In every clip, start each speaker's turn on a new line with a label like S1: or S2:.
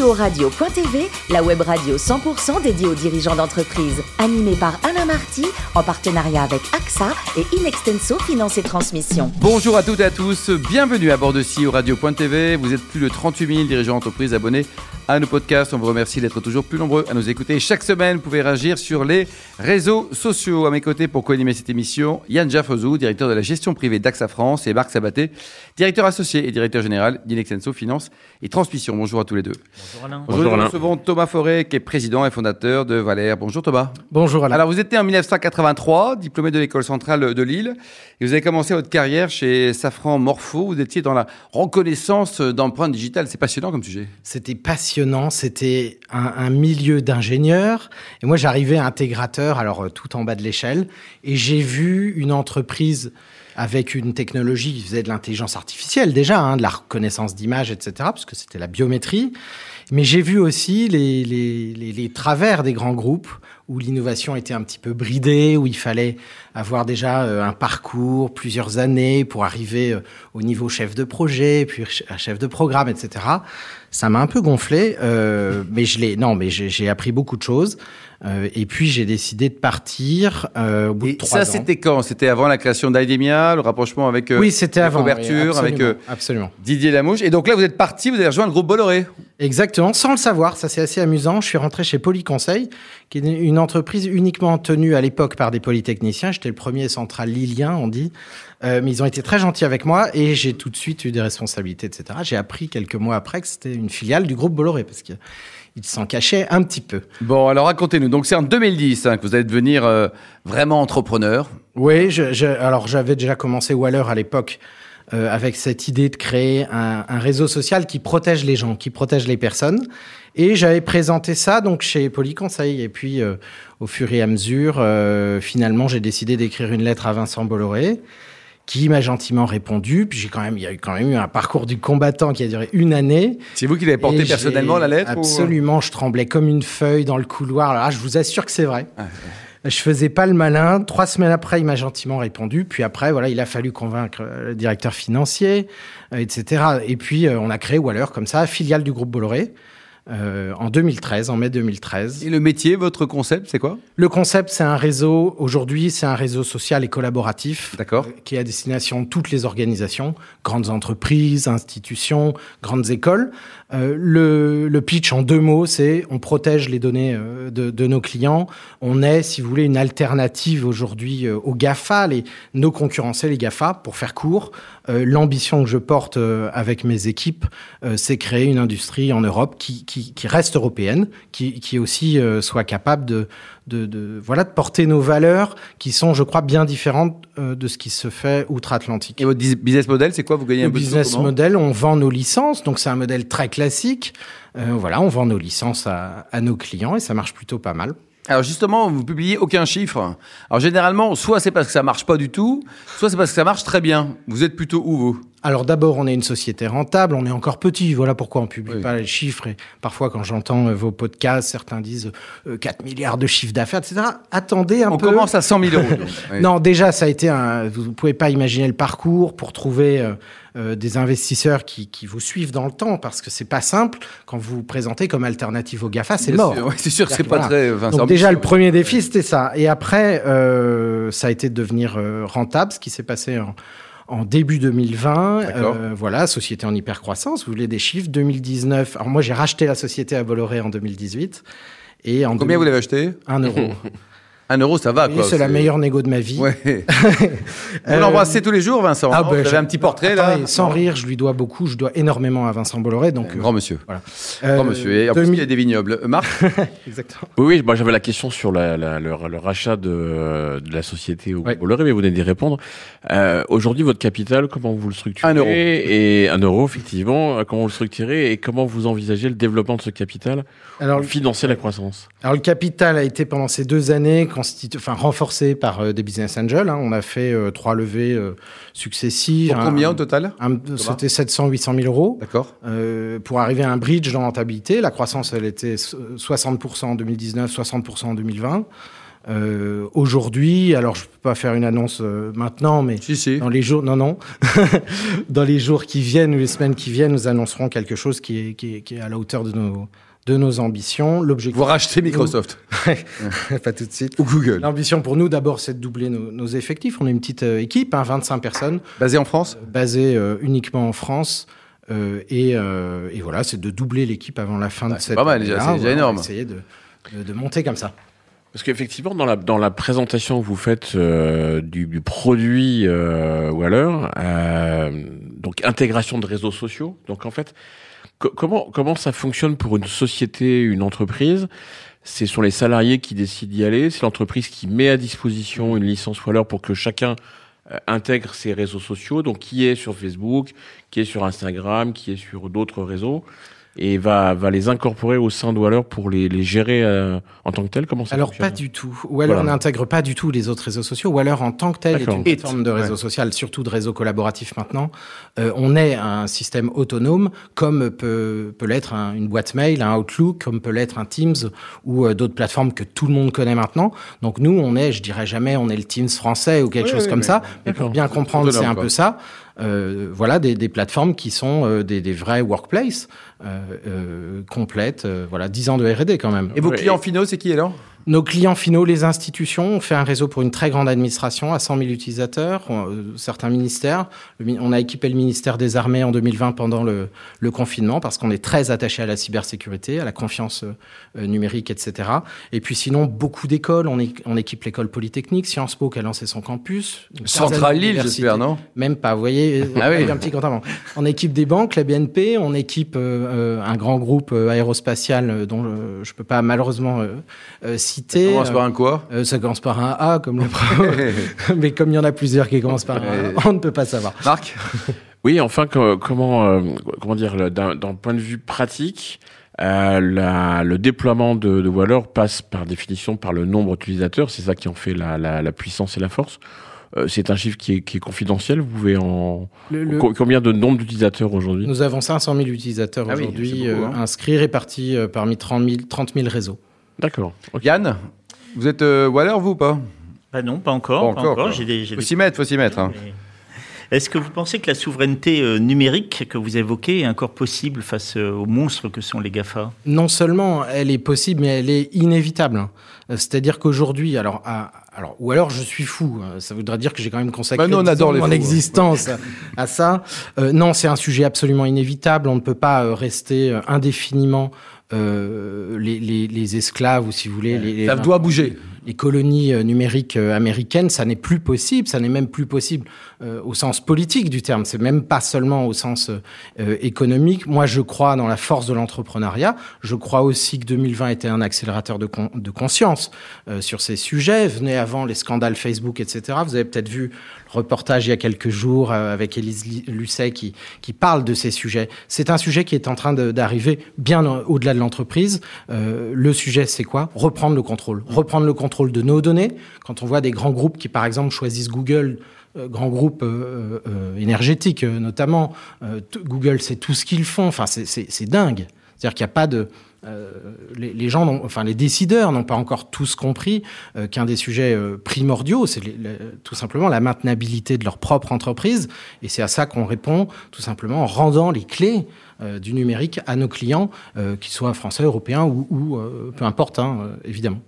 S1: CEO Radio.tv, la web radio 100% dédiée aux dirigeants d'entreprise. Animée par Alain Marty, en partenariat avec AXA et Inextenso Finance et Transmission.
S2: Bonjour à toutes et à tous, bienvenue à bord de CEO Radio.tv. Vous êtes plus de 38 000 dirigeants d'entreprise abonnés à nos podcasts. On vous remercie d'être toujours plus nombreux à nous écouter. Chaque semaine, vous pouvez réagir sur les réseaux sociaux. À mes côtés, pour co-animer cette émission, Yann Jaffozou, directeur de la gestion privée d'AXA France, et Marc Sabaté, directeur associé et directeur général d'Inexenso Finance et Transmission. Bonjour à tous les deux.
S3: Alain.
S2: Bonjour, nous recevons Thomas Forêt, qui est président et fondateur de Valère. Bonjour Thomas.
S4: Bonjour Alain.
S2: Alors, vous né en 1983, diplômé de l'école centrale de Lille, et vous avez commencé votre carrière chez Safran Morpho. Vous étiez dans la reconnaissance d'empreintes digitales. C'est passionnant comme sujet.
S4: C'était passionnant. C'était un, un milieu d'ingénieurs. Et moi, j'arrivais intégrateur, alors euh, tout en bas de l'échelle. Et j'ai vu une entreprise avec une technologie qui faisait de l'intelligence artificielle déjà, hein, de la reconnaissance d'images, etc., parce que c'était la biométrie. Mais j'ai vu aussi les, les, les, les, travers des grands groupes où l'innovation était un petit peu bridée, où il fallait avoir déjà euh, un parcours, plusieurs années pour arriver euh, au niveau chef de projet, puis chef de programme, etc. Ça m'a un peu gonflé, euh, mais je l'ai. Non, mais j'ai appris beaucoup de choses. Euh, et puis j'ai décidé de partir euh, au bout
S2: et
S4: de trois
S2: ça,
S4: ans.
S2: Ça, c'était quand? C'était avant la création d'Idemia, le rapprochement avec euh,
S4: oui, c'était avant,
S2: couverture,
S4: oui,
S2: avec euh,
S4: absolument.
S2: Didier Lamouche. Et donc là, vous êtes parti, vous avez rejoint le groupe Bolloré.
S4: Exactement, sans le savoir. Ça, c'est assez amusant. Je suis rentré chez Polyconseil, qui est une entreprise uniquement tenue à l'époque par des polytechniciens. J'étais le premier central lilien, on dit. Euh, mais ils ont été très gentils avec moi et j'ai tout de suite eu des responsabilités, etc. J'ai appris quelques mois après que c'était une filiale du groupe Bolloré parce que il s'en cachait un petit peu.
S2: Bon, alors racontez-nous. Donc c'est en 2010 hein, que vous allez devenir euh, vraiment entrepreneur.
S4: Oui, je, je, alors j'avais déjà commencé Waller à l'époque euh, avec cette idée de créer un, un, réseau social qui protège les gens, qui protège les personnes. Et j'avais présenté ça donc chez Polyconseil. Et puis euh, au fur et à mesure, euh, finalement, j'ai décidé d'écrire une lettre à Vincent Bolloré qui m'a gentiment répondu. Puis j'ai quand même, il y a eu quand même eu un parcours du combattant qui a duré une année.
S2: C'est vous qui l'avez porté personnellement la lettre
S4: Absolument, ou... je tremblais comme une feuille dans le couloir. Là, je vous assure que c'est vrai. Ah. Je faisais pas le malin. Trois semaines après, il m'a gentiment répondu. Puis après, voilà, il a fallu convaincre le directeur financier, euh, etc. Et puis, euh, on a créé Waller comme ça, filiale du groupe Bolloré. Euh, en 2013, en mai 2013.
S2: Et le métier, votre concept, c'est quoi?
S4: Le concept, c'est un réseau, aujourd'hui, c'est un réseau social et collaboratif.
S2: D'accord.
S4: Euh, qui est à destination de toutes les organisations, grandes entreprises, institutions, grandes écoles. Euh, le, pitch en deux mots, c'est on protège les données euh, de, nos clients. On est, si vous voulez, une alternative aujourd'hui euh, aux GAFA, les, nos concurrents, les GAFA, pour faire court. L'ambition que je porte avec mes équipes, c'est créer une industrie en Europe qui, reste européenne, qui aussi soit capable de, de, de, voilà, de porter nos valeurs qui sont, je crois, bien différentes euh, de ce qui se fait outre-Atlantique.
S2: Et votre business model, c'est quoi? Vous gagnez
S4: Le
S2: un peu
S4: business
S2: de
S4: model, on vend nos licences, donc c'est un modèle très classique. Euh, voilà, on vend nos licences à, à nos clients et ça marche plutôt pas mal.
S2: Alors justement, vous publiez aucun chiffre. Alors généralement, soit c'est parce que ça marche pas du tout, soit c'est parce que ça marche très bien. Vous êtes plutôt où vous?
S4: Alors d'abord, on est une société rentable, on est encore petit, voilà pourquoi on publie oui. pas les chiffres. Et parfois, quand j'entends euh, vos podcasts, certains disent euh, 4 milliards de chiffre d'affaires, etc. Attendez un
S2: on
S4: peu.
S2: On commence à 100 000 euros.
S4: oui. Non, déjà, ça a été un. Vous pouvez pas imaginer le parcours pour trouver euh, euh, des investisseurs qui, qui, vous suivent dans le temps, parce que c'est pas simple quand vous vous présentez comme alternative au Gafa, c'est mort.
S2: C'est sûr que c'est pas voilà. très. Enfin,
S4: Donc déjà, le premier défi, c'était ça. Et après, euh, ça a été de devenir euh, rentable, ce qui s'est passé en en début 2020. Euh, voilà, société en hypercroissance. Vous voulez des chiffres 2019. Alors moi, j'ai racheté la société à Bolloré en 2018. Et en
S2: Combien 2000... vous l'avez acheté?
S4: Un euro.
S2: Un euro, ça va,
S4: oui,
S2: quoi.
S4: C'est la meilleure négo de ma vie.
S2: Ouais. vous l'embrassez tous les jours, Vincent.
S4: Ah,
S2: bah, vous avez un petit portrait,
S4: attendez,
S2: là.
S4: Sans rire, je lui dois beaucoup. Je dois énormément à Vincent Bolloré. Donc,
S2: euh, grand monsieur.
S4: Voilà.
S2: Grand monsieur. Et en 2000... plus, il y a des vignobles. Marc
S4: Exactement.
S3: Oui, oui moi, j'avais la question sur la, la, le, le, rachat de, de, la société au ouais. Bolloré, mais vous venez d'y répondre. Euh, Aujourd'hui, votre capital, comment vous le structurez
S2: Un euro.
S3: Et un euro, effectivement. Comment vous le structurez et comment vous envisagez le développement de ce capital
S4: Alors,
S3: financer la croissance?
S4: Alors, le capital a été pendant ces deux années constitué, enfin, renforcé par euh, des business angels. Hein. On a fait euh, trois levées euh, successives.
S2: Pour combien au total?
S4: C'était 700, 800 000 euros.
S2: D'accord.
S4: Pour arriver à un bridge dans rentabilité. La croissance, elle était 60% en 2019, 60% en 2020. Aujourd'hui, alors je peux pas faire une annonce maintenant, mais dans les jours, non, non, dans les jours qui viennent ou les semaines qui viennent, nous annoncerons quelque chose qui est, qui est, qui est à la hauteur de nos de nos ambitions.
S2: L'objectif. Vous rachetez Microsoft
S4: Pas tout de suite.
S2: Ou Google.
S4: L'ambition pour nous, d'abord, c'est de doubler nos, effectifs. On est une petite euh, équipe, 25 hein, personnes.
S2: Basée en France
S4: euh, Basée euh, uniquement en France. Et, voilà, c'est de doubler l'équipe avant la fin de cette. C'est
S2: pas mal, déjà, c'est déjà énorme.
S4: essayer de, de, monter comme ça.
S3: Parce qu'effectivement, dans la, dans la présentation que vous faites du, du, produit Waller, donc intégration de réseaux sociaux, donc en fait, comment, ça fonctionne pour une société, une entreprise? Ce sont les salariés qui décident d'y aller, c'est l'entreprise qui met à disposition une licence Waller pour que chacun euh, intègre ses réseaux sociaux, donc qui est sur Facebook, qui est sur Instagram, qui est sur d'autres réseaux et va, va les incorporer au sein de Waller pour les, les gérer euh, en tant que tel Comment ça
S4: Alors pas du tout. Waller n'intègre pas du tout les autres réseaux sociaux. Waller en tant que tel est une plateforme de réseau social, surtout de réseau collaboratif maintenant. Euh, on est un système autonome comme peut, peut l'être une boîte mail, un Outlook, comme peut l'être un Teams ou euh, d'autres plateformes que tout le monde connaît maintenant. Donc nous, on est, je dirais jamais, on est le Teams français ou quelque chose comme ça. Mais pour bien comprendre, c'est un peu ça. Euh, voilà des, des, plateformes qui sont euh, des, des, vrais workplaces euh, complètes. voilà, 10 ans de R&D quand même.
S2: Et vos clients finaux, c'est qui alors?
S4: Nos clients finaux, les institutions, on fait un réseau pour une très grande administration à 100 000 utilisateurs, euh, certains ministères. On a équipé le ministère des Armées en 2020 pendant le, le confinement parce qu'on est très attaché à la cybersécurité, à la confiance euh, numérique, etc. Et puis sinon, beaucoup d'écoles. On, on, équipe l'école polytechnique, Sciences Po qui a lancé son campus.
S2: Centrale Lille, j'espère, non?
S4: Même pas, vous voyez, ah oui. un petit compte avant. On équipe des banques, la BNP, on équipe euh, un grand groupe aérospatial dont je ne peux pas malheureusement
S2: Ça commence par un quoi
S4: euh, Ça commence par un A, comme le Mais comme il y en a plusieurs qui commencent par un A, on ne peut pas savoir.
S2: Marc
S3: Oui, enfin, comment, euh, comment dire, d'un point de vue pratique, euh, la, le déploiement de, de Waller passe par définition par le nombre d'utilisateurs. C'est ça qui en fait la, la, la, puissance et la force. Euh, c'est un chiffre qui est, qui est, confidentiel. Vous pouvez en combien de nombre d'utilisateurs aujourd'hui?
S4: Nous avons 500 000 utilisateurs ah aujourd'hui hein. inscrits, répartis parmi 30 000, 30 000 réseaux.
S3: D'accord.
S2: Yann, vous êtes euh, Waller, vous ou pas?
S5: Bah Non, pas encore. Pas encore.
S2: Il faut s'y mettre, faut s'y mettre. Hein.
S5: Est-ce que vous pensez que la souveraineté euh, numérique que vous évoquez est encore possible face euh, aux monstres que sont les GAFA?
S4: Non seulement elle est possible, mais elle est inévitable. C'est-à-dire qu'aujourd'hui, alors, alors, ou alors je suis fou. Ça voudrait dire que j'ai quand même consacré
S2: bah, mon
S4: hein. existence à, ça. non, c'est un sujet absolument inévitable. On ne peut pas rester indéfiniment euh, les, les, les, esclaves, ou si vous voulez, les,
S2: ça doit bouger
S4: les colonies euh, numériques euh, américaines, ça n'est plus possible, ça n'est même plus possible euh, au sens politique du terme, c'est même pas seulement au sens économique. Moi, je crois dans la force de l'entrepreneuriat, je crois aussi que 2020 était un accélérateur de, conscience sur ces sujets. Venez avant les scandales Facebook, etc. Vous avez peut-être vu le reportage il y a quelques jours avec Élise Lucet qui, qui parle de ces sujets. C'est un sujet qui est en train d'arriver bien au-delà de l'entreprise. le sujet, c'est quoi? Reprendre le contrôle. Reprendre le contrôle de nos données. Quand on voit des grands groupes qui, par exemple, choisissent Google, euh, grands groupes euh, euh, énergétiques notamment, Google, c'est tout ce qu'ils font. Enfin, c'est dingue. C'est-à-dire qu'il n'y a pas de... les, les, gens, enfin les décideurs n'ont pas encore tous compris qu'un des sujets primordiaux, c'est tout simplement la maintenabilité de leur propre entreprise. Et c'est à ça qu'on répond tout simplement en rendant les clés du numérique à nos clients, qu'ils soient français, européens ou, peu importe, hein, évidemment.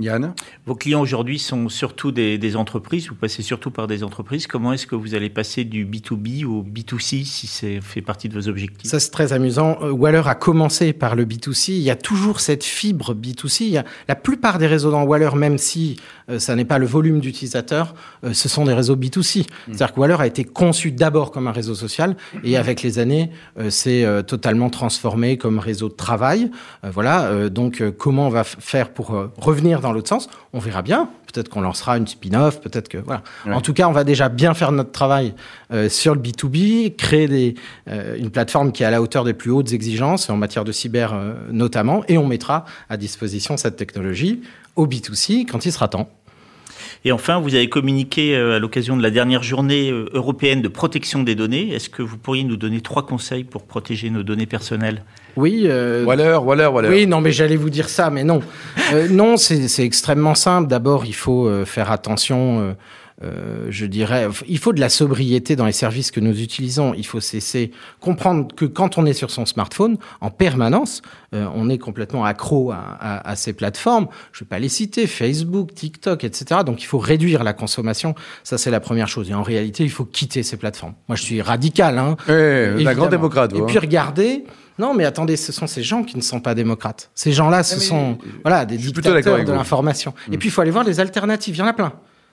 S2: Yann
S5: Vos clients aujourd'hui sont surtout des, entreprises, vous passez surtout par des entreprises. Comment est-ce que vous allez passer du B2B au B2C si c'est fait partie de vos objectifs?
S4: Ça, c'est très amusant. Euh, Waller a commencé par le B2C. Il y a toujours cette fibre B2C. Il y a, la plupart des réseaux dans Waller, même si euh, ça n'est pas le volume d'utilisateurs, euh, ce sont des réseaux B2C. Hmm. C'est-à-dire que Waller a été conçu d'abord comme un réseau social et avec les années, c'est totalement transformé comme réseau de travail. voilà. donc, comment on va faire pour revenir dans l'autre sens. On verra bien. Peut-être qu'on lancera une spin-off, peut-être que voilà. En tout cas, on va déjà bien faire notre travail euh, sur le B2B, créer des, euh, une plateforme qui est à la hauteur des plus hautes exigences en matière de cyber euh, notamment, et on mettra à disposition cette technologie au B2C quand il sera temps.
S5: Et enfin, vous avez communiqué euh, à l'occasion de la dernière journée euh, européenne de protection des données. Est-ce que vous pourriez nous donner trois conseils pour protéger nos données personnelles?
S4: Oui. Euh,
S2: Waller, Waller, Waller.
S4: Oui, non, mais j'allais vous dire ça, mais non. Euh, non, c'est extrêmement simple. D'abord, il faut faire attention. Euh, je dirais, il faut de la sobriété dans les services que nous utilisons. Il faut cesser, comprendre que quand on est sur son smartphone, en permanence, euh, on est complètement accro à, à- à ces plateformes. Je ne vais pas les citer, Facebook, TikTok, etc. Donc il faut réduire la consommation. Ça, c'est la première chose. Et en réalité, il faut quitter ces plateformes. Moi, je suis radical. Hein,
S2: Eh, un
S4: Évidemment.
S2: grand démocrate.
S4: Et
S2: vous,
S4: puis
S2: hein.
S4: regardez. Non, mais attendez, ce sont ces gens qui ne sont pas démocrates. Ces gens-là, ce
S2: mais
S4: sont voilà des dictateurs de l'information. Et puis il faut aller voir les alternatives. Il y en a plein.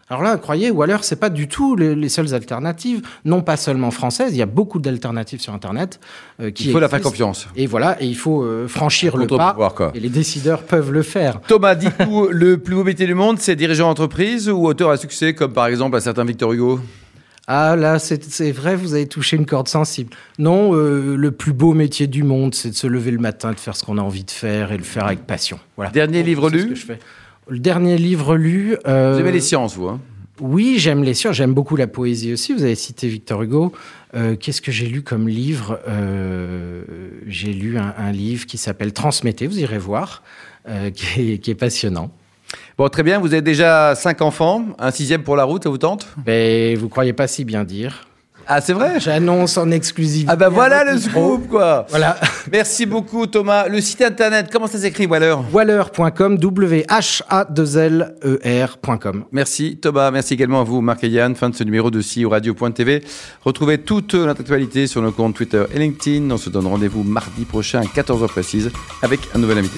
S4: Alors là, croyez, ou alors c'est pas du tout les, les seules alternatives, non pas seulement françaises. Il y a beaucoup d'alternatives sur Internet euh, qui
S2: Il faut la faire confiance.
S4: Et voilà, et il faut euh, franchir le pas.
S2: Contre-pouvoir, quoi.
S4: Et les décideurs peuvent le faire.
S2: Thomas, dites-nous, le plus beau métier du monde, c'est dirigeant d'entreprise ou auteur à succès, comme par exemple un certain Victor Hugo?
S4: Ah là, c'est vrai, vous avez touché une corde sensible. Non, euh, le plus beau métier du monde, c'est de se lever le matin, de faire ce qu'on a envie de faire et le faire avec passion. Voilà.
S2: Dernier
S4: Donc,
S2: livre
S4: c'est ce
S2: lu?
S4: que je fais. Le dernier livre lu. euh,
S2: Vous aimez les sciences, vous hein?
S4: Oui, j'aime les sciences, j'aime beaucoup la poésie aussi. Vous avez cité Victor Hugo. Euh, Qu'est-ce que j'ai lu comme livre? Euh, J'ai lu un, un livre qui s'appelle Transmettez, vous irez voir, euh, qui, est, qui est passionnant.
S2: Bon, très bien, vous avez déjà cinq enfants, un sixième pour la route, ça vous tente?
S4: Mais vous croyez pas si bien dire.
S2: Ah, c'est vrai
S4: J'annonce en exclusivité.
S2: Ah bah voilà le scoop, quoi
S4: Voilà.
S2: Merci beaucoup, Thomas. Le site internet, comment ça s'écrit, Waller
S4: Waller.com, W-H-A-2-L-E-R.com.
S2: Merci Thomas, merci également à vous Marc et Yann. Fin de ce numéro de CEO Radio.tv. Retrouvez toute notre actualité sur nos comptes Twitter et LinkedIn. On se donne rendez-vous mardi prochain à 14h précise avec un nouvel invité.